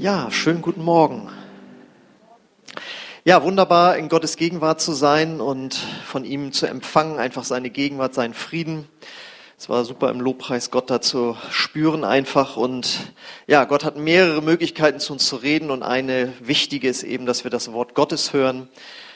Ja, schönen guten Morgen. Ja, wunderbar, in Gottes Gegenwart zu sein und von ihm zu empfangen, einfach seine Gegenwart, seinen Frieden. Es war super im Lobpreis, Gott da zu spüren einfach. Und ja, Gott hat mehrere Möglichkeiten zu uns zu reden und eine wichtige ist eben, dass wir das Wort Gottes hören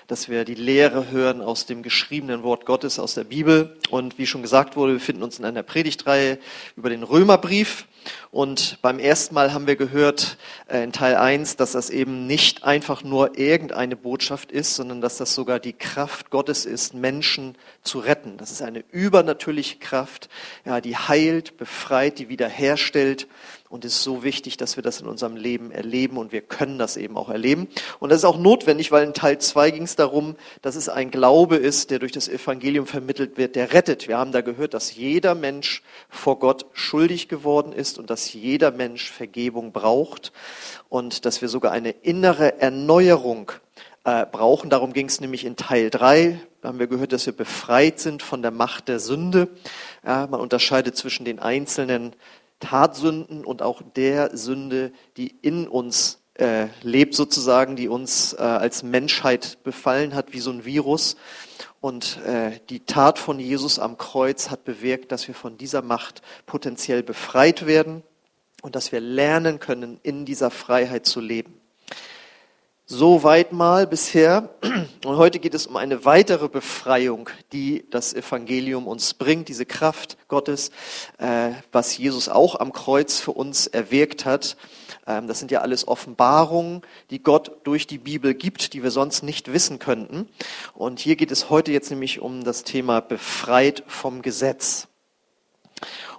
dass wir die Lehre hören aus dem geschriebenen Wort Gottes, aus der Bibel. Und wie schon gesagt wurde, wir befinden uns in einer Predigtreihe über den Römerbrief. Und beim ersten Mal haben wir gehört äh, in Teil 1, dass das eben nicht einfach nur irgendeine Botschaft ist, sondern dass das sogar die Kraft Gottes ist, Menschen zu retten. Das ist eine übernatürliche Kraft, ja, die heilt, befreit, die wiederherstellt und es ist so wichtig, dass wir das in unserem Leben erleben und wir können das eben auch erleben. Und das ist auch notwendig, weil in Teil 2 ging es darum, dass es ein Glaube ist, der durch das Evangelium vermittelt wird, der rettet. Wir haben da gehört, dass jeder Mensch vor Gott schuldig geworden ist und dass jeder Mensch Vergebung braucht und dass wir sogar eine innere Erneuerung äh, brauchen. Darum ging es nämlich in Teil 3. Da haben wir gehört, dass wir befreit sind von der Macht der Sünde. Ja, man unterscheidet zwischen den einzelnen Tatsünden und auch der Sünde, die in uns äh, lebt sozusagen, die uns äh, als Menschheit befallen hat, wie so ein Virus. Und äh, die Tat von Jesus am Kreuz hat bewirkt, dass wir von dieser Macht potenziell befreit werden und dass wir lernen können, in dieser Freiheit zu leben. Soweit mal bisher. Und heute geht es um eine weitere Befreiung, die das Evangelium uns bringt, diese Kraft Gottes, äh, was Jesus auch am Kreuz für uns erwirkt hat. Ähm, das sind ja alles Offenbarungen, die Gott durch die Bibel gibt, die wir sonst nicht wissen könnten. Und hier geht es heute jetzt nämlich um das Thema befreit vom Gesetz.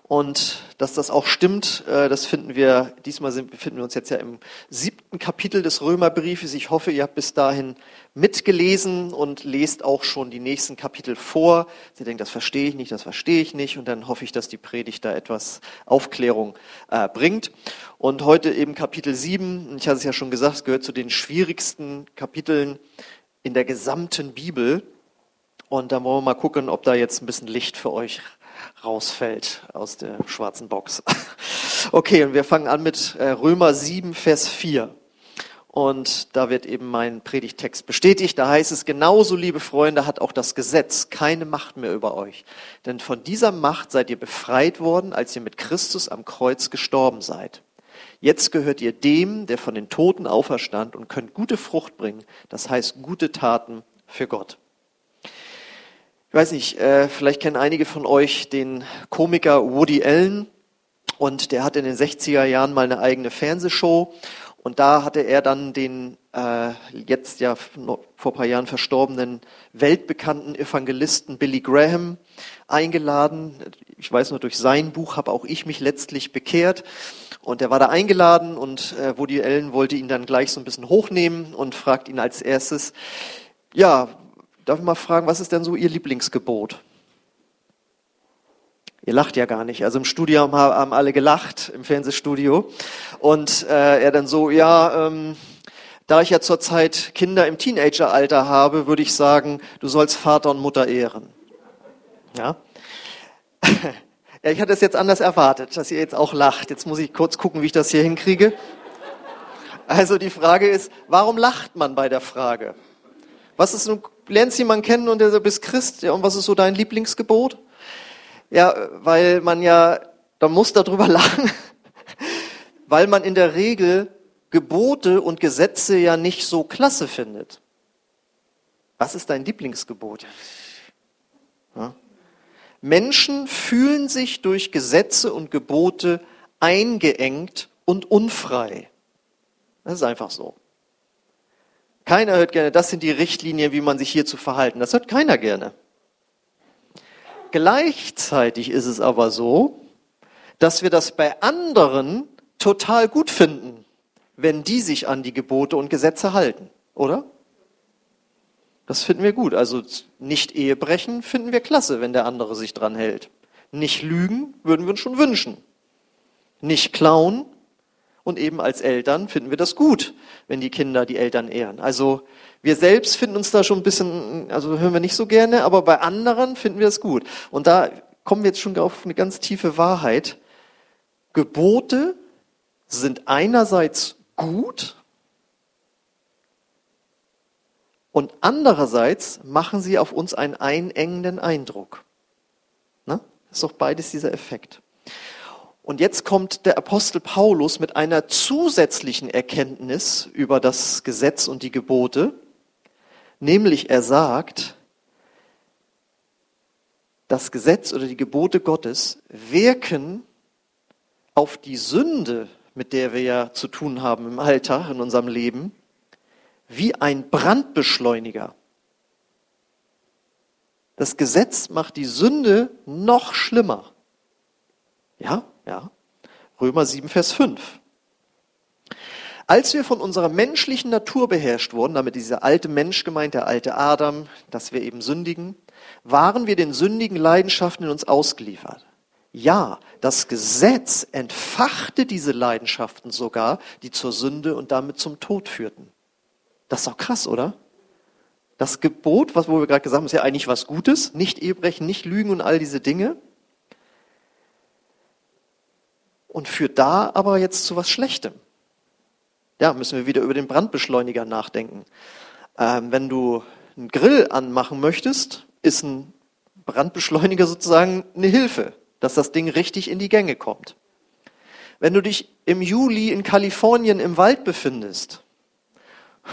Und dass das auch stimmt, äh, das finden wir, diesmal sind, befinden wir uns jetzt ja im siebten Kapitel des Römerbriefes. Ich hoffe, ihr habt bis dahin mitgelesen und lest auch schon die nächsten Kapitel vor. Sie denkt, das verstehe ich nicht, das verstehe ich nicht. Und dann hoffe ich, dass die Predigt da etwas Aufklärung äh, bringt. Und heute eben Kapitel sieben. Ich hatte es ja schon gesagt, es gehört zu den schwierigsten Kapiteln in der gesamten Bibel. Und da wollen wir mal gucken, ob da jetzt ein bisschen Licht für euch rausfällt aus der schwarzen Box. Okay, und wir fangen an mit äh, Römer 7, Vers 4. Und da wird eben mein Predigtext bestätigt. Da heißt es, genauso, liebe Freunde, hat auch das Gesetz keine Macht mehr über euch. Denn von dieser Macht seid ihr befreit worden, als ihr mit Christus am Kreuz gestorben seid. Jetzt gehört ihr dem, der von den Toten auferstand und könnt gute Frucht bringen. Das heißt gute Taten für Gott. Ich weiß nicht, äh, vielleicht kennen einige von euch den Komiker Woody Allen und der hat in den 60er Jahren mal eine eigene Fernsehshow und da hatte er dann den äh, jetzt ja vor ein paar Jahren verstorbenen weltbekannten Evangelisten Billy Graham eingeladen. Ich weiß noch, durch sein Buch habe auch ich mich letztlich bekehrt. Und er war da eingeladen und äh, Woody Allen wollte ihn dann gleich so ein bisschen hochnehmen und fragt ihn als erstes, ja, Darf ich mal fragen, was ist denn so Ihr Lieblingsgebot? Ihr lacht ja gar nicht. Also im Studium haben alle gelacht, im Fernsehstudio. Und äh, er dann so, ja, ähm, da ich ja zurzeit Kinder im Teenageralter habe, würde ich sagen, du sollst Vater und Mutter ehren. Ja? ja, ich hatte es jetzt anders erwartet, dass ihr jetzt auch lacht. Jetzt muss ich kurz gucken, wie ich das hier hinkriege. Also die Frage ist, warum lacht man bei der Frage? Was ist nun lernst jemanden kennen und der sagt, bist Christ, ja, und was ist so dein Lieblingsgebot? Ja, weil man ja, da muss darüber lachen, weil man in der Regel Gebote und Gesetze ja nicht so klasse findet. Was ist dein Lieblingsgebot? Ja. Menschen fühlen sich durch Gesetze und Gebote eingeengt und unfrei. Das ist einfach so. Keiner hört gerne, das sind die Richtlinien, wie man sich hier zu verhalten. Das hört keiner gerne. Gleichzeitig ist es aber so, dass wir das bei anderen total gut finden, wenn die sich an die Gebote und Gesetze halten, oder? Das finden wir gut. Also nicht Ehe brechen finden wir klasse, wenn der andere sich dran hält. Nicht lügen würden wir uns schon wünschen. Nicht klauen und eben als Eltern finden wir das gut, wenn die Kinder die Eltern ehren. Also wir selbst finden uns da schon ein bisschen, also hören wir nicht so gerne, aber bei anderen finden wir es gut. Und da kommen wir jetzt schon auf eine ganz tiefe Wahrheit. Gebote sind einerseits gut und andererseits machen sie auf uns einen einengenden Eindruck. Ne? Ist doch beides dieser Effekt. Und jetzt kommt der Apostel Paulus mit einer zusätzlichen Erkenntnis über das Gesetz und die Gebote, nämlich er sagt, das Gesetz oder die Gebote Gottes wirken auf die Sünde, mit der wir ja zu tun haben im Alltag, in unserem Leben, wie ein Brandbeschleuniger. Das Gesetz macht die Sünde noch schlimmer. Ja, ja. Römer 7, Vers 5. Als wir von unserer menschlichen Natur beherrscht wurden, damit dieser alte Mensch gemeint, der alte Adam, dass wir eben sündigen, waren wir den sündigen Leidenschaften in uns ausgeliefert. Ja, das Gesetz entfachte diese Leidenschaften sogar, die zur Sünde und damit zum Tod führten. Das ist doch krass, oder? Das Gebot, was wo wir gerade gesagt haben, ist ja eigentlich was Gutes, nicht Ehebrechen, nicht Lügen und all diese Dinge. Und führt da aber jetzt zu was Schlechtem. Ja, müssen wir wieder über den Brandbeschleuniger nachdenken. Ähm, wenn du einen Grill anmachen möchtest, ist ein Brandbeschleuniger sozusagen eine Hilfe dass das Ding richtig in die Gänge kommt. Wenn du dich im Juli in Kalifornien im Wald befindest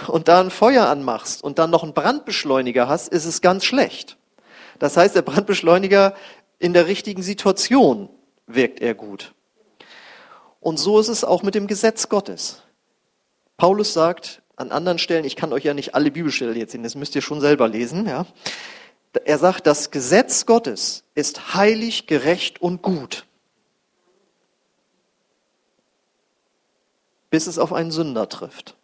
und da ein Feuer anmachst und dann noch einen Brandbeschleuniger hast, ist es ganz schlecht. Das heißt, der Brandbeschleuniger in der richtigen Situation wirkt er gut. Und so ist es auch mit dem Gesetz Gottes. Paulus sagt an anderen Stellen, ich kann euch ja nicht alle Bibelstellen jetzt sehen, das müsst ihr schon selber lesen, ja. Er sagt, das Gesetz Gottes ist heilig, gerecht und gut. Bis es auf einen Sünder trifft.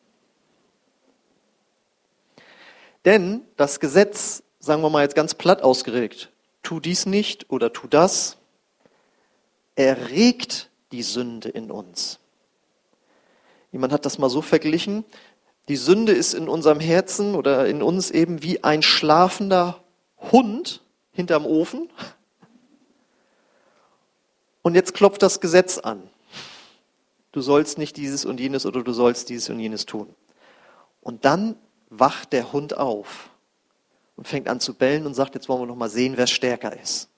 Denn das Gesetz, sagen wir mal jetzt ganz platt ausgeregt, tu dies nicht oder tu das, erregt die Sünde in uns. Jemand hat das mal so verglichen, die Sünde ist in unserem Herzen oder in uns eben wie ein schlafender Hund hinterm Ofen. Und jetzt klopft das Gesetz an. Du sollst nicht dieses und jenes oder du sollst dieses und jenes tun. Und dann wacht der Hund auf und fängt an zu bellen und sagt, jetzt wollen wir noch mal sehen, wer stärker ist.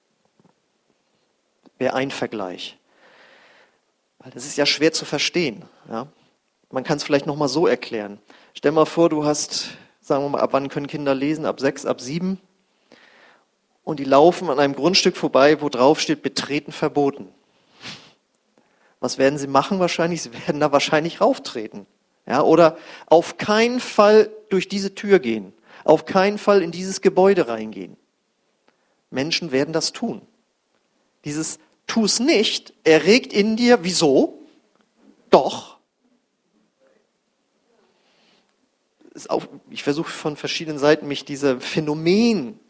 Wer ein Vergleich. Weil das ist ja schwer zu verstehen. Ja? Man kann es vielleicht noch mal so erklären. Stell mal vor, du hast, sagen wir mal, ab wann können Kinder lesen? Ab sechs, ab sieben und die laufen an einem Grundstück vorbei, wo drauf steht, betreten verboten. Was werden sie machen wahrscheinlich? Sie werden da wahrscheinlich rauftreten. Ja, oder auf keinen Fall durch diese Tür gehen. Auf keinen Fall in dieses Gebäude reingehen. Menschen werden das tun. Dieses tu's nicht erregt in dir, wieso? Doch. Auch, ich versuche von verschiedenen Seiten mich diesem Phänomen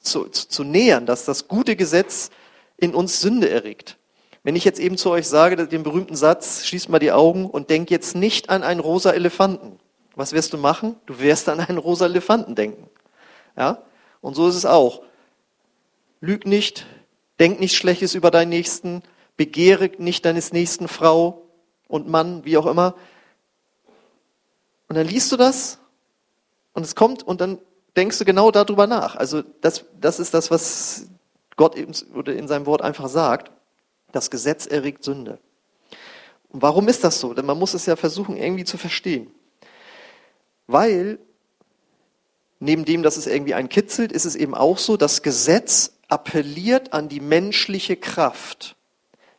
zu, zu, zu nähern, dass das gute Gesetz in uns Sünde erregt. Wenn ich jetzt eben zu euch sage, den berühmten Satz, schließt mal die Augen und denk jetzt nicht an einen rosa Elefanten. Was wirst du machen? Du wirst an einen rosa Elefanten denken. Ja? Und so ist es auch. Lüg nicht, denk nichts Schlechtes über deinen Nächsten, begehre nicht deines nächsten Frau und Mann, wie auch immer. Und dann liest du das und es kommt und dann denkst du genau darüber nach. Also das, das ist das, was Gott eben oder in seinem Wort einfach sagt. Das Gesetz erregt Sünde. Und warum ist das so? Denn man muss es ja versuchen, irgendwie zu verstehen. Weil neben dem, dass es irgendwie einen kitzelt, ist es eben auch so, das Gesetz appelliert an die menschliche Kraft.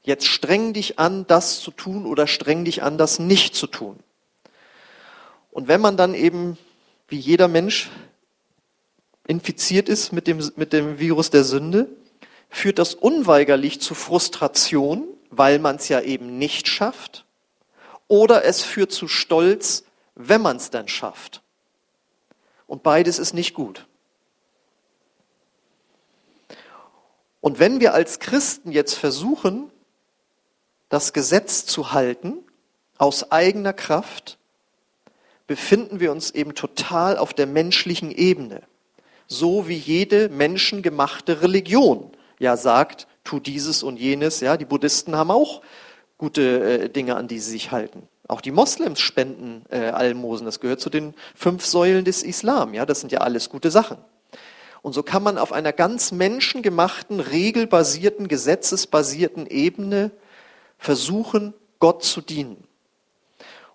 Jetzt streng dich an, das zu tun oder streng dich an, das nicht zu tun. Und wenn man dann eben, wie jeder Mensch, infiziert ist mit dem, mit dem Virus der Sünde, führt das unweigerlich zu Frustration, weil man es ja eben nicht schafft, oder es führt zu Stolz, wenn man es dann schafft. Und beides ist nicht gut. Und wenn wir als Christen jetzt versuchen, das Gesetz zu halten, aus eigener Kraft, befinden wir uns eben total auf der menschlichen Ebene so wie jede menschengemachte Religion ja sagt, tu dieses und jenes. Ja, die Buddhisten haben auch gute äh, Dinge, an die sie sich halten. Auch die Moslems spenden äh, Almosen. Das gehört zu den fünf Säulen des Islam. Ja, das sind ja alles gute Sachen. Und so kann man auf einer ganz menschengemachten, regelbasierten, gesetzesbasierten Ebene versuchen, Gott zu dienen.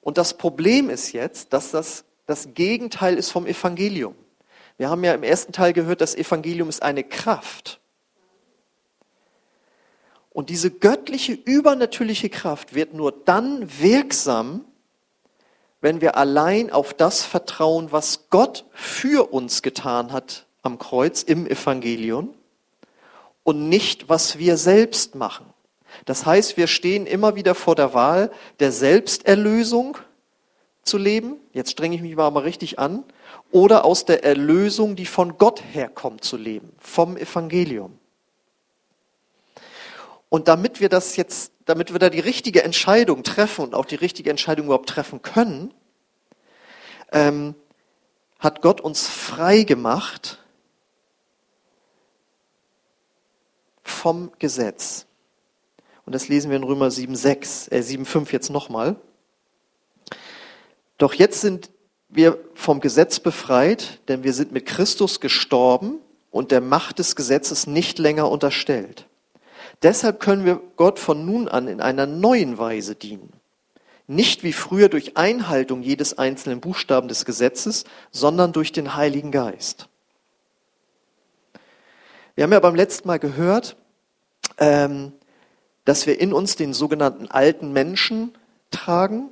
Und das Problem ist jetzt, dass das das Gegenteil ist vom Evangelium. Wir haben ja im ersten Teil gehört, das Evangelium ist eine Kraft. Und diese göttliche, übernatürliche Kraft wird nur dann wirksam, wenn wir allein auf das vertrauen, was Gott für uns getan hat am Kreuz im Evangelium und nicht, was wir selbst machen. Das heißt, wir stehen immer wieder vor der Wahl der Selbsterlösung zu leben, jetzt strenge ich mich mal richtig an, oder aus der Erlösung, die von Gott herkommt, zu leben, vom Evangelium. Und damit wir das jetzt, damit wir da die richtige Entscheidung treffen und auch die richtige Entscheidung überhaupt treffen können, ähm, hat Gott uns frei gemacht vom Gesetz. Und das lesen wir in Römer 7,6, äh 7,5 jetzt nochmal. Doch jetzt sind wir vom Gesetz befreit, denn wir sind mit Christus gestorben und der Macht des Gesetzes nicht länger unterstellt. Deshalb können wir Gott von nun an in einer neuen Weise dienen. Nicht wie früher durch Einhaltung jedes einzelnen Buchstaben des Gesetzes, sondern durch den Heiligen Geist. Wir haben ja beim letzten Mal gehört, ähm, dass wir in uns den sogenannten alten Menschen tragen,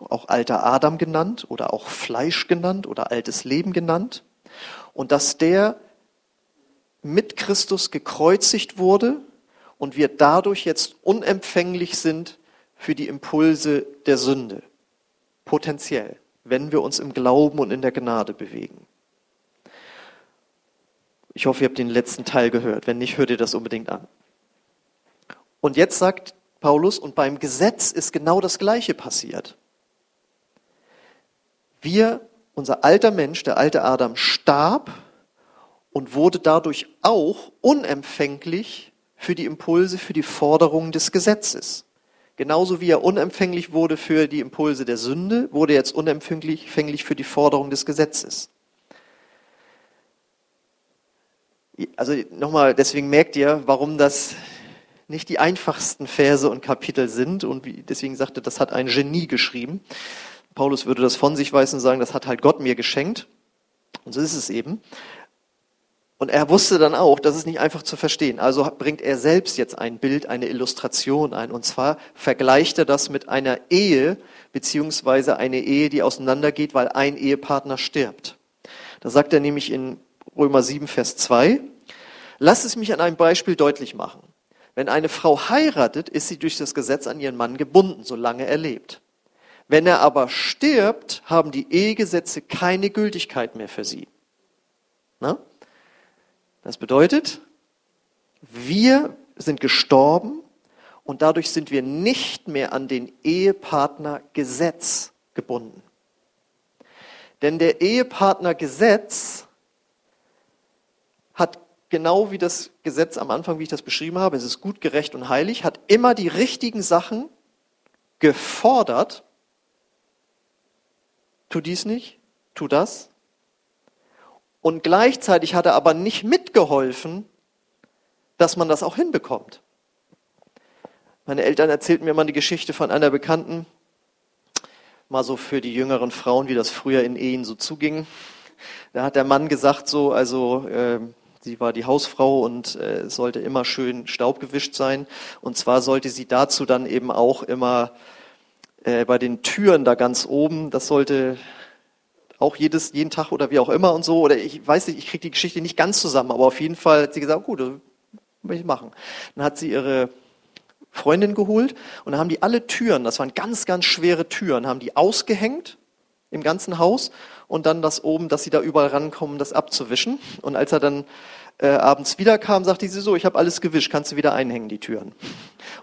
auch alter Adam genannt oder auch Fleisch genannt oder altes Leben genannt, und dass der mit Christus gekreuzigt wurde und wir dadurch jetzt unempfänglich sind für die Impulse der Sünde, potenziell, wenn wir uns im Glauben und in der Gnade bewegen. Ich hoffe, ihr habt den letzten Teil gehört. Wenn nicht, hört ihr das unbedingt an. Und jetzt sagt Paulus, und beim Gesetz ist genau das Gleiche passiert. Wir, unser alter Mensch, der alte Adam, starb und wurde dadurch auch unempfänglich für die Impulse, für die Forderungen des Gesetzes. Genauso wie er unempfänglich wurde für die Impulse der Sünde, wurde er jetzt unempfänglich für die Forderung des Gesetzes. Also nochmal, deswegen merkt ihr, warum das nicht die einfachsten Verse und Kapitel sind und wie, deswegen sagte, das hat ein Genie geschrieben. Paulus würde das von sich weisen und sagen, das hat halt Gott mir geschenkt. Und so ist es eben. Und er wusste dann auch, das ist nicht einfach zu verstehen. Also bringt er selbst jetzt ein Bild, eine Illustration ein. Und zwar vergleicht er das mit einer Ehe, beziehungsweise eine Ehe, die auseinandergeht, weil ein Ehepartner stirbt. Da sagt er nämlich in Römer 7, Vers 2, lass es mich an einem Beispiel deutlich machen. Wenn eine Frau heiratet, ist sie durch das Gesetz an ihren Mann gebunden, solange er lebt. Wenn er aber stirbt, haben die Ehegesetze keine Gültigkeit mehr für sie. Na? Das bedeutet, wir sind gestorben und dadurch sind wir nicht mehr an den Ehepartnergesetz gebunden. Denn der Ehepartnergesetz hat genau wie das Gesetz am Anfang, wie ich das beschrieben habe, es ist gut, gerecht und heilig, hat immer die richtigen Sachen gefordert. Tu dies nicht, tu das, und gleichzeitig hat er aber nicht mitgeholfen, dass man das auch hinbekommt. Meine Eltern erzählten mir mal die Geschichte von einer Bekannten, mal so für die jüngeren Frauen, wie das früher in Ehen so zuging. Da hat der Mann gesagt, so, also äh, sie war die Hausfrau und äh, sollte immer schön staubgewischt sein. Und zwar sollte sie dazu dann eben auch immer äh, bei den Türen da ganz oben, das sollte auch jedes, jeden Tag oder wie auch immer und so. Oder ich weiß nicht, ich kriege die Geschichte nicht ganz zusammen, aber auf jeden Fall hat sie gesagt, gut, das will ich machen. Dann hat sie ihre Freundin geholt und dann haben die alle Türen, das waren ganz, ganz schwere Türen, haben die ausgehängt im ganzen Haus und dann das oben, dass sie da überall rankommen, das abzuwischen. Und als er dann äh, abends wiederkam, sagte sie so, ich habe alles gewischt, kannst du wieder einhängen, die Türen.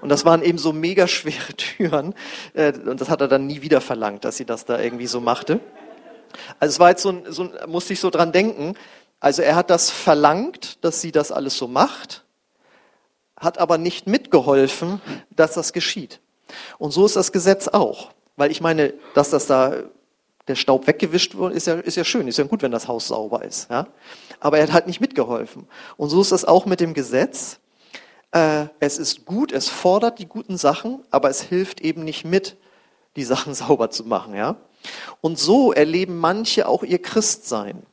Und das waren eben so mega schwere Türen äh, und das hat er dann nie wieder verlangt, dass sie das da irgendwie so machte. Also es war jetzt so, ein, so ein, musste ich so dran denken. Also er hat das verlangt, dass sie das alles so macht, hat aber nicht mitgeholfen, dass das geschieht. Und so ist das Gesetz auch. Weil ich meine, dass das da der Staub weggewischt wurde, ist ja, ist ja schön, ist ja gut, wenn das Haus sauber ist. Ja? Aber er hat halt nicht mitgeholfen. Und so ist das auch mit dem Gesetz. Äh, es ist gut, es fordert die guten Sachen, aber es hilft eben nicht mit, die Sachen sauber zu machen. Ja? Und so erleben manche auch ihr Christsein.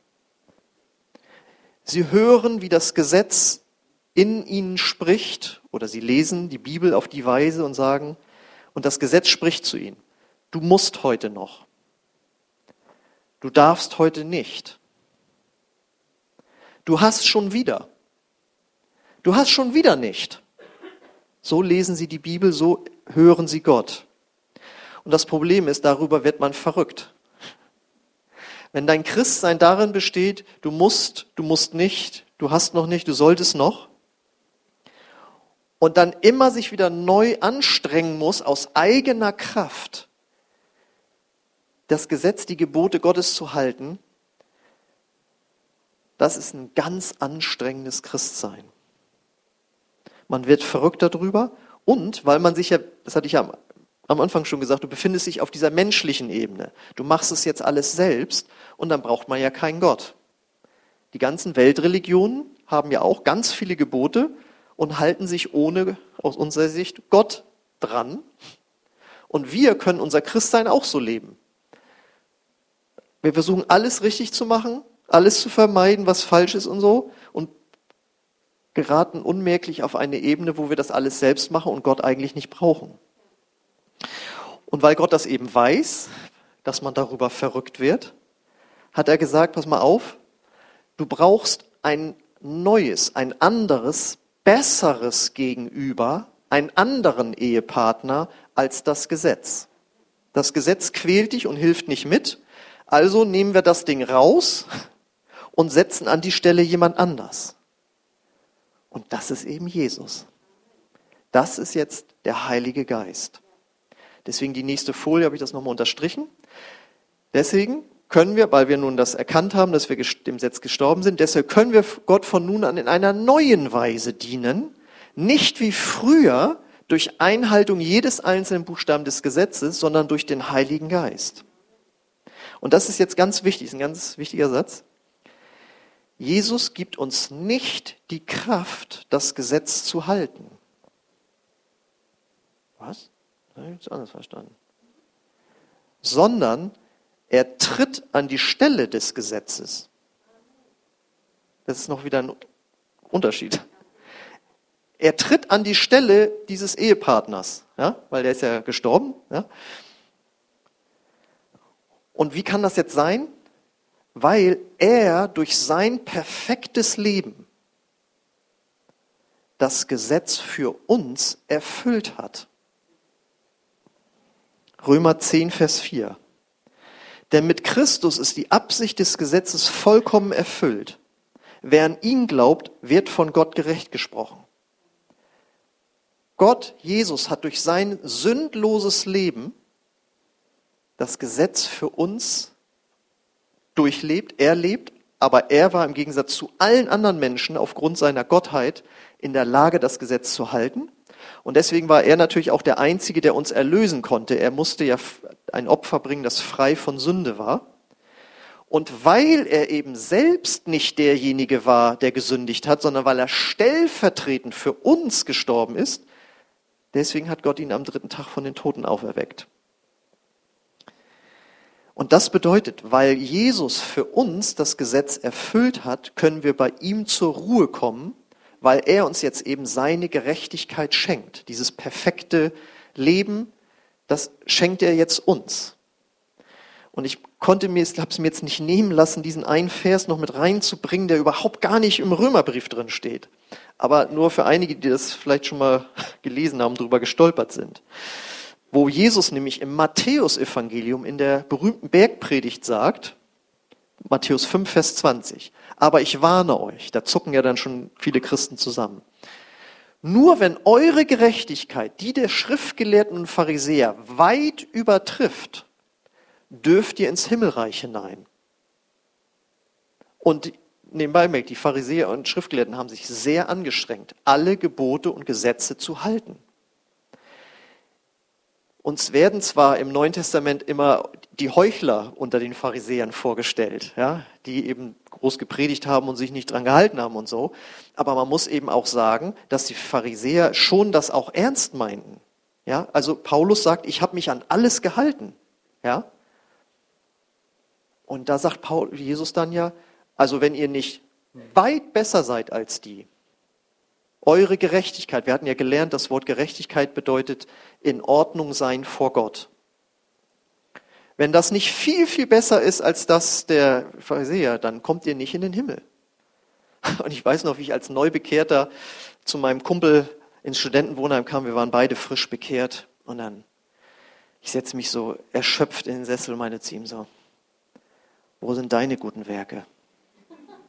Sie hören, wie das Gesetz in ihnen spricht, oder sie lesen die Bibel auf die Weise und sagen, und das Gesetz spricht zu ihnen, du musst heute noch. Du darfst heute nicht. Du hast schon wieder. Du hast schon wieder nicht. So lesen sie die Bibel, so hören sie Gott. Und das Problem ist, darüber wird man verrückt. Wenn dein Christsein darin besteht, du musst, du musst nicht, du hast noch nicht, du solltest noch, und dann immer sich wieder neu anstrengen muss aus eigener Kraft, das Gesetz, die Gebote Gottes zu halten, das ist ein ganz anstrengendes Christsein. Man wird verrückt darüber und weil man sich ja, das hatte ich ja am Anfang schon gesagt, du befindest dich auf dieser menschlichen Ebene. Du machst es jetzt alles selbst und dann braucht man ja keinen Gott. Die ganzen Weltreligionen haben ja auch ganz viele Gebote und halten sich ohne, aus unserer Sicht, Gott dran. Und wir können unser Christsein auch so leben. Wir versuchen alles richtig zu machen, alles zu vermeiden, was falsch ist und so und geraten unmerklich auf eine Ebene, wo wir das alles selbst machen und Gott eigentlich nicht brauchen. Und weil Gott das eben weiß, dass man darüber verrückt wird, hat er gesagt, pass mal auf, du brauchst ein neues, ein anderes, besseres Gegenüber, einen anderen Ehepartner als das Gesetz. Das Gesetz quält dich und hilft nicht mit, also nehmen wir das Ding raus und setzen an die Stelle jemand anders. Und das ist eben Jesus. Das ist jetzt der Heilige Geist. Deswegen die nächste Folie habe ich das nochmal unterstrichen. Deswegen können wir, weil wir nun das erkannt haben, dass wir dem Gesetz gestorben sind, deshalb können wir Gott von nun an in einer neuen Weise dienen, nicht wie früher durch Einhaltung jedes einzelnen Buchstaben des Gesetzes, sondern durch den Heiligen Geist. Und das ist jetzt ganz wichtig, ist ein ganz wichtiger Satz. Jesus gibt uns nicht die Kraft, das Gesetz zu halten. Was? Das habe ich jetzt anders verstanden. Sondern er tritt an die Stelle des Gesetzes. Das ist noch wieder ein Unterschied. Er tritt an die Stelle dieses Ehepartners, ja, weil der ist ja gestorben. Ja. Und wie kann das jetzt sein? Weil er durch sein perfektes Leben das Gesetz für uns erfüllt hat. Römer 10, Vers 4. Denn mit Christus ist die Absicht des Gesetzes vollkommen erfüllt. Wer an ihn glaubt, wird von Gott gerecht gesprochen. Gott, Jesus, hat durch sein sündloses Leben das Gesetz für uns durchlebt, er lebt, aber er war im Gegensatz zu allen anderen Menschen aufgrund seiner Gottheit in der Lage, das Gesetz zu halten. Und deswegen war er natürlich auch der Einzige, der uns erlösen konnte. Er musste ja ein Opfer bringen, das frei von Sünde war. Und weil er eben selbst nicht derjenige war, der gesündigt hat, sondern weil er stellvertretend für uns gestorben ist, deswegen hat Gott ihn am dritten Tag von den Toten auferweckt. Und das bedeutet, weil Jesus für uns das Gesetz erfüllt hat, können wir bei ihm zur Ruhe kommen, weil er uns jetzt eben seine Gerechtigkeit schenkt. Dieses perfekte Leben, das schenkt er jetzt uns. Und ich konnte mir, habe es mir jetzt nicht nehmen lassen, diesen einen Vers noch mit reinzubringen, der überhaupt gar nicht im Römerbrief drin steht. Aber nur für einige, die das vielleicht schon mal gelesen haben, drüber gestolpert sind wo Jesus nämlich im Matthäusevangelium in der berühmten Bergpredigt sagt, Matthäus 5, Vers 20, aber ich warne euch, da zucken ja dann schon viele Christen zusammen. Nur wenn eure Gerechtigkeit die der Schriftgelehrten und Pharisäer weit übertrifft, dürft ihr ins Himmelreich hinein. Und nebenbei merkt, die Pharisäer und Schriftgelehrten haben sich sehr angestrengt, alle Gebote und Gesetze zu halten. Uns werden zwar im Neuen Testament immer die Heuchler unter den Pharisäern vorgestellt, ja, die eben groß gepredigt haben und sich nicht dran gehalten haben und so. Aber man muss eben auch sagen, dass die Pharisäer schon das auch ernst meinten. Ja, also Paulus sagt, ich habe mich an alles gehalten. Ja, und da sagt Paul, Jesus dann ja, also wenn ihr nicht weit besser seid als die, eure Gerechtigkeit, wir hatten ja gelernt, das Wort Gerechtigkeit bedeutet in Ordnung sein vor Gott. Wenn das nicht viel, viel besser ist als das der Pharisäer, dann kommt ihr nicht in den Himmel. Und ich weiß noch, wie ich als Neubekehrter zu meinem Kumpel ins Studentenwohnheim kam, wir waren beide frisch bekehrt und dann, ich setze mich so erschöpft in den Sessel und meine zu ihm so, wo sind deine guten Werke?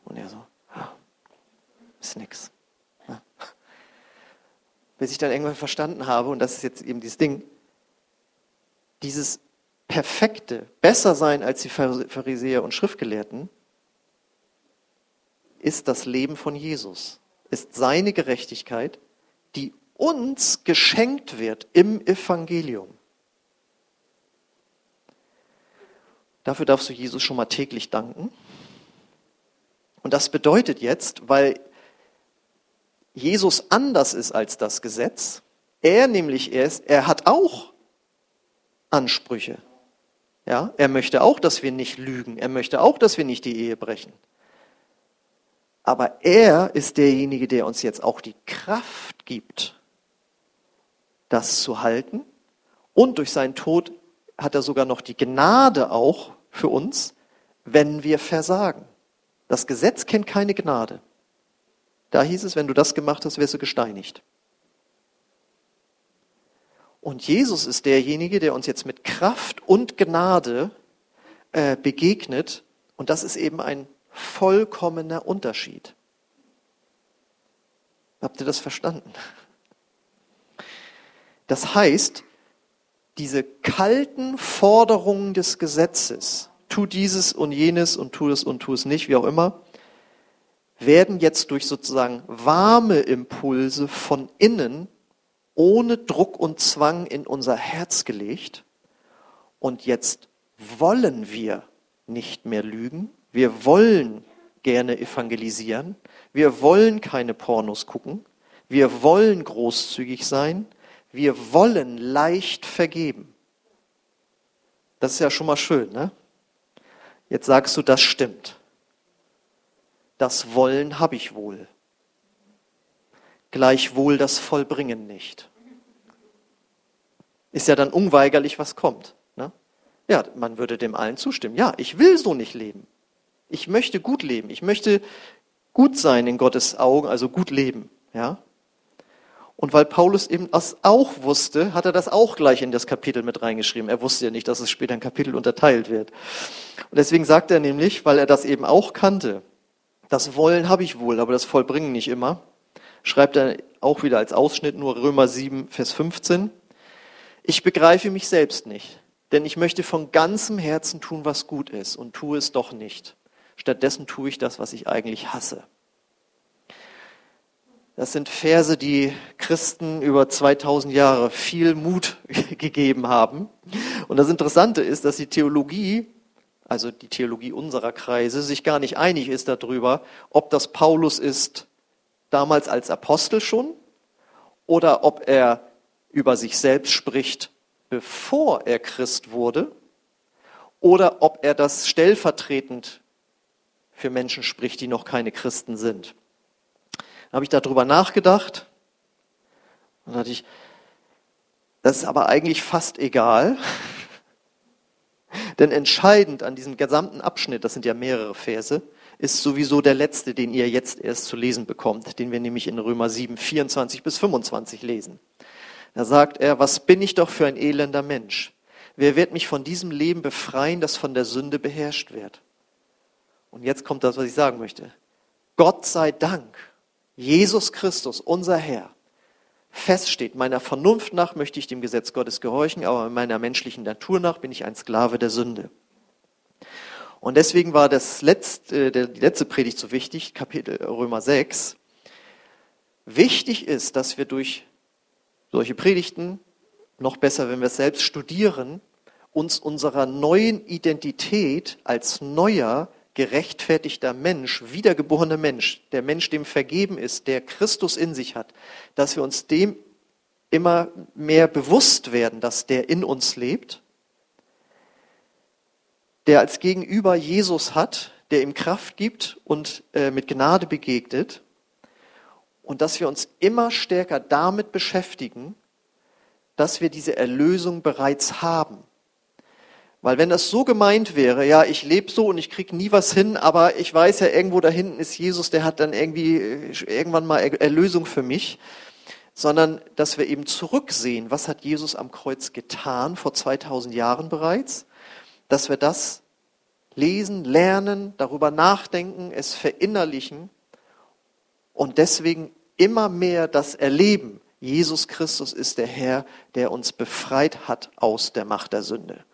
Und er so, ist nix. Bis ich dann irgendwann verstanden habe, und das ist jetzt eben dieses Ding, dieses perfekte, besser sein als die Pharisäer und Schriftgelehrten, ist das Leben von Jesus, ist seine Gerechtigkeit, die uns geschenkt wird im Evangelium. Dafür darfst du Jesus schon mal täglich danken. Und das bedeutet jetzt, weil Jesus anders ist als das Gesetz, er nämlich ist, er hat auch Ansprüche. Ja, er möchte auch, dass wir nicht lügen. Er möchte auch, dass wir nicht die Ehe brechen. Aber er ist derjenige, der uns jetzt auch die Kraft gibt, das zu halten. Und durch seinen Tod hat er sogar noch die Gnade auch für uns, wenn wir versagen. Das Gesetz kennt keine Gnade. Da hieß es, wenn du das gemacht hast, wirst du gesteinigt. Und Jesus ist derjenige, der uns jetzt mit Kraft und Gnade äh, begegnet. Und das ist eben ein vollkommener Unterschied. Habt ihr das verstanden? Das heißt, diese kalten Forderungen des Gesetzes, tu dieses und jenes und tu es und tu es nicht, wie auch immer, werden jetzt durch sozusagen warme Impulse von innen ohne Druck und Zwang in unser Herz gelegt. Und jetzt wollen wir nicht mehr lügen. Wir wollen gerne evangelisieren. Wir wollen keine Pornos gucken. Wir wollen großzügig sein. Wir wollen leicht vergeben. Das ist ja schon mal schön, ne? Jetzt sagst du, das stimmt. Das Wollen habe ich wohl. Gleichwohl das Vollbringen nicht. Ist ja dann unweigerlich, was kommt. Ne? Ja, man würde dem allen zustimmen. Ja, ich will so nicht leben. Ich möchte gut leben. Ich möchte gut sein in Gottes Augen, also gut leben. Ja? Und weil Paulus eben das auch wusste, hat er das auch gleich in das Kapitel mit reingeschrieben. Er wusste ja nicht, dass es später ein Kapitel unterteilt wird. Und deswegen sagt er nämlich, weil er das eben auch kannte, das Wollen habe ich wohl, aber das Vollbringen nicht immer, schreibt er auch wieder als Ausschnitt nur Römer 7, Vers 15. Ich begreife mich selbst nicht, denn ich möchte von ganzem Herzen tun, was gut ist und tue es doch nicht. Stattdessen tue ich das, was ich eigentlich hasse. Das sind Verse, die Christen über 2000 Jahre viel Mut gegeben haben. Und das Interessante ist, dass die Theologie, also die Theologie unserer Kreise, sich gar nicht einig ist darüber, ob das Paulus ist damals als Apostel schon oder ob er über sich selbst spricht, bevor er Christ wurde oder ob er das stellvertretend für Menschen spricht, die noch keine Christen sind. Dann habe ich darüber nachgedacht. Und hatte ich, das ist aber eigentlich fast egal. Denn entscheidend an diesem gesamten Abschnitt, das sind ja mehrere Verse, ist sowieso der letzte, den ihr jetzt erst zu lesen bekommt, den wir nämlich in Römer 7, 24 bis 25 lesen. Da sagt er, was bin ich doch für ein elender Mensch? Wer wird mich von diesem Leben befreien, das von der Sünde beherrscht wird? Und jetzt kommt das, was ich sagen möchte. Gott sei Dank Jesus Christus, unser Herr, feststeht, meiner Vernunft nach möchte ich dem Gesetz Gottes gehorchen, aber meiner menschlichen Natur nach bin ich ein Sklave der Sünde. Und deswegen war das letzte, die letzte Predigt so wichtig, Kapitel Römer 6. Wichtig ist, dass wir durch solche Predigten noch besser, wenn wir es selbst studieren, uns unserer neuen Identität als neuer, gerechtfertigter Mensch, wiedergeborener Mensch, der Mensch, dem vergeben ist, der Christus in sich hat, dass wir uns dem immer mehr bewusst werden, dass der in uns lebt, der als Gegenüber Jesus hat, der ihm Kraft gibt und äh, mit Gnade begegnet und dass wir uns immer stärker damit beschäftigen, dass wir diese Erlösung bereits haben. Weil wenn das so gemeint wäre, ja, ich lebe so und ich kriege nie was hin, aber ich weiß ja, irgendwo da hinten ist Jesus, der hat dann irgendwie äh, irgendwann mal Erlösung für mich, sondern dass wir eben zurücksehen, was hat Jesus am Kreuz getan vor 2000 Jahren bereits, dass wir das lesen, lernen, darüber nachdenken, es verinnerlichen und deswegen immer mehr das erleben. Jesus Christus ist der Herr, der uns befreit hat aus der Macht der Sünde.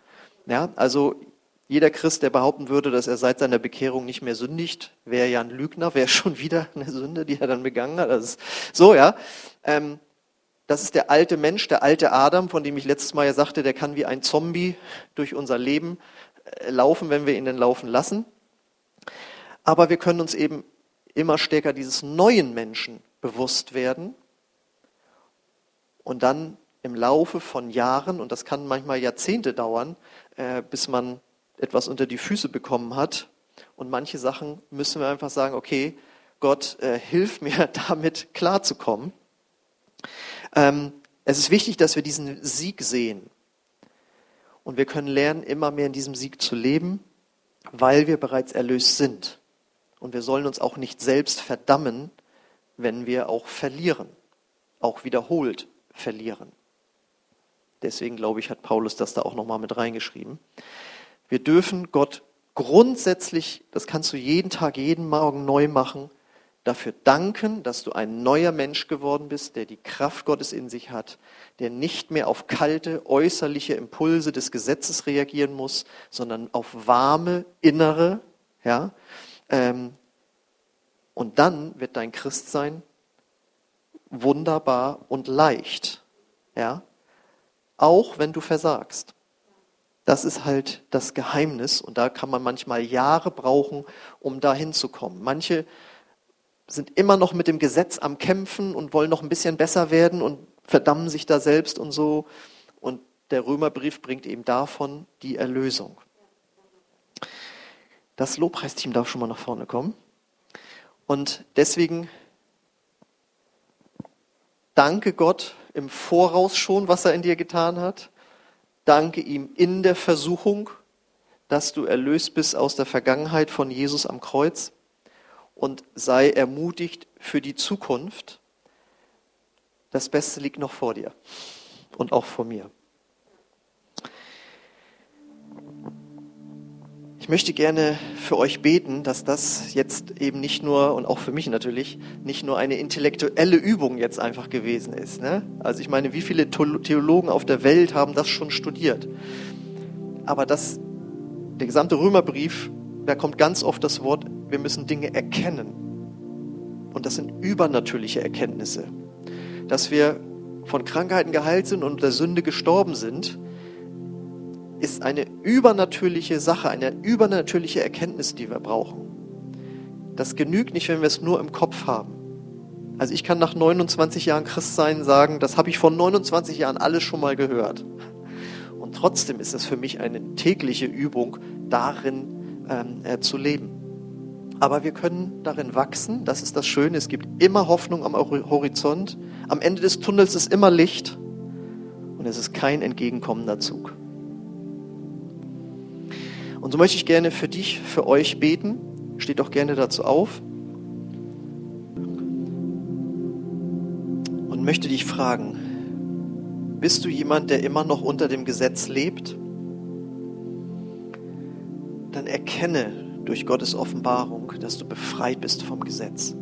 Ja, also jeder Christ, der behaupten würde, dass er seit seiner Bekehrung nicht mehr sündigt, wäre ja ein Lügner, wäre schon wieder eine Sünde, die er dann begangen hat. Das ist so, ja. Ähm, das ist der alte Mensch, der alte Adam, von dem ich letztes Mal ja sagte, der kann wie ein Zombie durch unser Leben äh, laufen, wenn wir ihn denn laufen lassen. Aber wir können uns eben immer stärker dieses neuen Menschen bewusst werden und dann im Laufe von Jahren, und das kann manchmal Jahrzehnte dauern, äh, bis man etwas unter die Füße bekommen hat. Und manche Sachen müssen wir einfach sagen, okay, Gott, äh, hilf mir damit klarzukommen. Ähm, es ist wichtig, dass wir diesen Sieg sehen. Und wir können lernen, immer mehr in diesem Sieg zu leben, weil wir bereits erlöst sind. Und wir sollen uns auch nicht selbst verdammen, wenn wir auch verlieren, auch wiederholt verlieren. Deswegen glaube ich, hat Paulus das da auch nochmal mit reingeschrieben. Wir dürfen Gott grundsätzlich, das kannst du jeden Tag, jeden Morgen neu machen, dafür danken, dass du ein neuer Mensch geworden bist, der die Kraft Gottes in sich hat, der nicht mehr auf kalte, äußerliche Impulse des Gesetzes reagieren muss, sondern auf warme, innere. Ja? Ähm, und dann wird dein Christsein wunderbar und leicht. Ja? Auch wenn du versagst. Das ist halt das Geheimnis und da kann man manchmal Jahre brauchen, um da hinzukommen. Manche sind immer noch mit dem Gesetz am Kämpfen und wollen noch ein bisschen besser werden und verdammen sich da selbst und so. Und der Römerbrief bringt eben davon die Erlösung. Das Lobpreisteam darf schon mal nach vorne kommen. Und deswegen danke Gott im Voraus schon, was er in dir getan hat. Danke ihm in der Versuchung, dass du erlöst bist aus der Vergangenheit von Jesus am Kreuz und sei ermutigt für die Zukunft. Das Beste liegt noch vor dir und auch vor mir. Ich möchte gerne für euch beten, dass das jetzt eben nicht nur, und auch für mich natürlich, nicht nur eine intellektuelle Übung jetzt einfach gewesen ist. Ne? Also ich meine, wie viele Theologen auf der Welt haben das schon studiert? Aber das, der gesamte Römerbrief, da kommt ganz oft das Wort wir müssen Dinge erkennen. Und das sind übernatürliche Erkenntnisse. Dass wir von Krankheiten geheilt sind und der Sünde gestorben sind, ist eine übernatürliche Sache, eine übernatürliche Erkenntnis, die wir brauchen. Das genügt nicht, wenn wir es nur im Kopf haben. Also ich kann nach 29 Jahren Christsein sagen, das habe ich vor 29 Jahren alles schon mal gehört. Und trotzdem ist es für mich eine tägliche Übung, darin ähm, äh, zu leben. Aber wir können darin wachsen. Das ist das Schöne. Es gibt immer Hoffnung am Horizont. Am Ende des Tunnels ist immer Licht. Und es ist kein entgegenkommender Zug. Und so möchte ich gerne für dich, für euch beten. Steht doch gerne dazu auf. Und möchte dich fragen, bist du jemand, der immer noch unter dem Gesetz lebt? Dann erkenne, durch Gottes Offenbarung, dass du befreit bist vom Gesetz.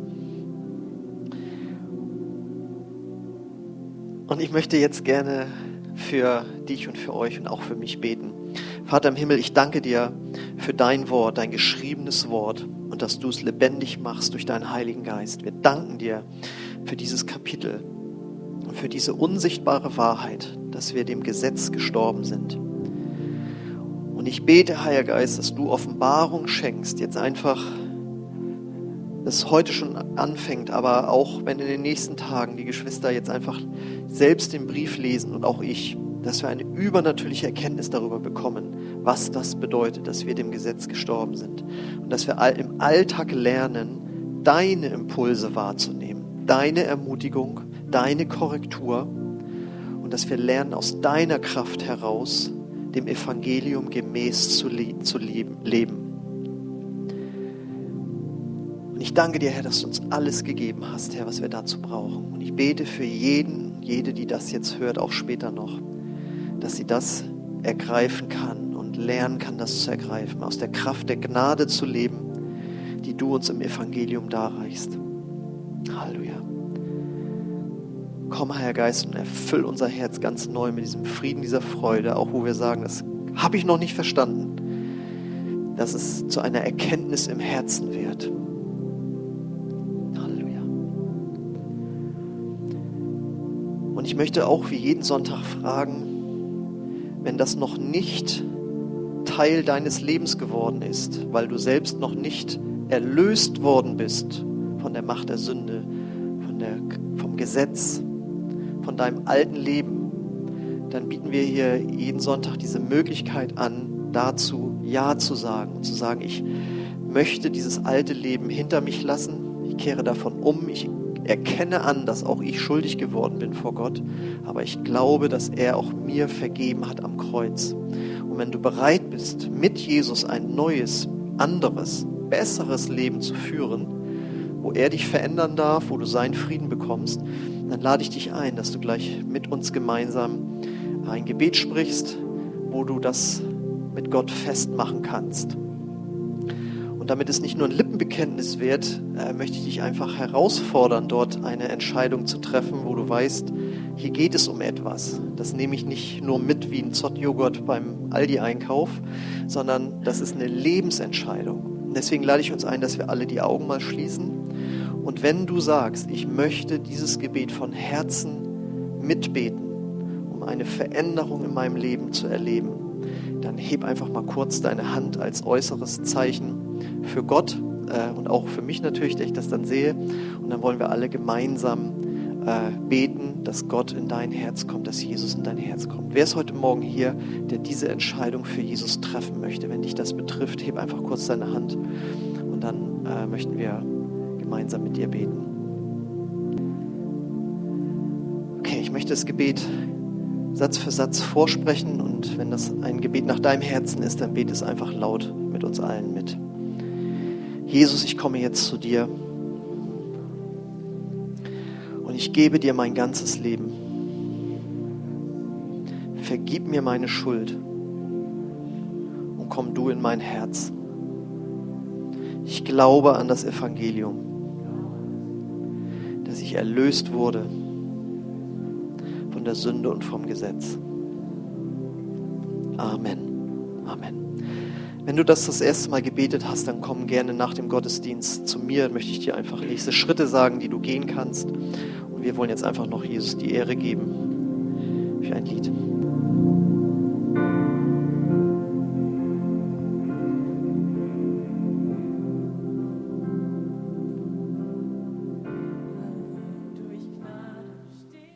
Und ich möchte jetzt gerne für dich und für euch und auch für mich beten. Vater im Himmel, ich danke dir für dein Wort, dein geschriebenes Wort und dass du es lebendig machst durch deinen Heiligen Geist. Wir danken dir für dieses Kapitel. für diese unsichtbare Wahrheit, dass wir dem Gesetz gestorben sind. Und ich bete, Heiliger Geist, dass du Offenbarung schenkst, jetzt einfach, das heute schon anfängt, aber auch wenn in den nächsten Tagen die Geschwister jetzt einfach selbst den Brief lesen und auch ich, dass wir eine übernatürliche Erkenntnis darüber bekommen, was das bedeutet, dass wir dem Gesetz gestorben sind. Und dass wir im Alltag lernen, deine Impulse wahrzunehmen, deine Ermutigung, deine Korrektur und dass wir lernen, aus deiner Kraft heraus dem Evangelium gemäß zu, le zu leben. Und ich danke dir, Herr, dass du uns alles gegeben hast, Herr, was wir dazu brauchen. Und ich bete für jeden, jede, die das jetzt hört, auch später noch, dass sie das ergreifen kann und lernen kann, das zu ergreifen, aus der Kraft der Gnade zu leben, die du uns im Evangelium darreichst. Halleluja. Komm, Herr Geist, und erfüll unser Herz ganz neu mit diesem Frieden, dieser Freude, auch wo wir sagen, das habe ich noch nicht verstanden, dass es zu einer Erkenntnis im Herzen wird. Halleluja. Und ich möchte auch wie jeden Sonntag fragen, wenn das noch nicht Teil deines Lebens geworden ist, weil du selbst noch nicht erlöst worden bist von der Macht der Sünde, von der, vom Gesetz, von deinem alten Leben, dann bieten wir hier jeden Sonntag diese Möglichkeit an, dazu Ja zu sagen und zu sagen, ich möchte dieses alte Leben hinter mich lassen, ich kehre davon um, ich erkenne an, dass auch ich schuldig geworden bin vor Gott, aber ich glaube, dass er auch mir vergeben hat am Kreuz. Und wenn du bereit bist, mit Jesus ein neues, anderes, besseres Leben zu führen, wo er dich verändern darf, wo du seinen Frieden bekommst, dann lade ich dich ein, dass du gleich mit uns gemeinsam ein Gebet sprichst, wo du das mit Gott festmachen kannst. Und damit es nicht nur ein Lippenbekenntnis wird, äh, möchte ich dich einfach herausfordern, dort eine Entscheidung zu treffen, wo du weißt, hier geht es um etwas. Das nehme ich nicht nur mit wie ein Zott-Joghurt beim Aldi-Einkauf, sondern das ist eine Lebensentscheidung. Und deswegen lade ich uns ein, dass wir alle die Augen mal schließen. Und wenn du sagst, ich möchte dieses Gebet von Herzen mitbeten, um eine Veränderung in meinem Leben zu erleben, dann heb einfach mal kurz deine Hand als äußeres Zeichen für Gott äh, und auch für mich natürlich, dass ich das dann sehe. Und dann wollen wir alle gemeinsam äh, beten, dass Gott in dein Herz kommt, dass Jesus in dein Herz kommt. Wer ist heute Morgen hier, der diese Entscheidung für Jesus treffen möchte? Wenn dich das betrifft, heb einfach kurz deine Hand und dann äh, möchten wir gemeinsam mit dir beten. Okay, ich möchte das Gebet Satz für Satz vorsprechen und wenn das ein Gebet nach deinem Herzen ist, dann bete es einfach laut mit uns allen mit. Jesus, ich komme jetzt zu dir und ich gebe dir mein ganzes Leben. Vergib mir meine Schuld und komm du in mein Herz. Ich glaube an das Evangelium, dass ich erlöst wurde von der Sünde und vom Gesetz. Amen. Wenn du das das erste Mal gebetet hast, dann komm gerne nach dem Gottesdienst zu mir. Dann möchte ich dir einfach nächste Schritte sagen, die du gehen kannst. Und wir wollen jetzt einfach noch Jesus die Ehre geben für ein Lied.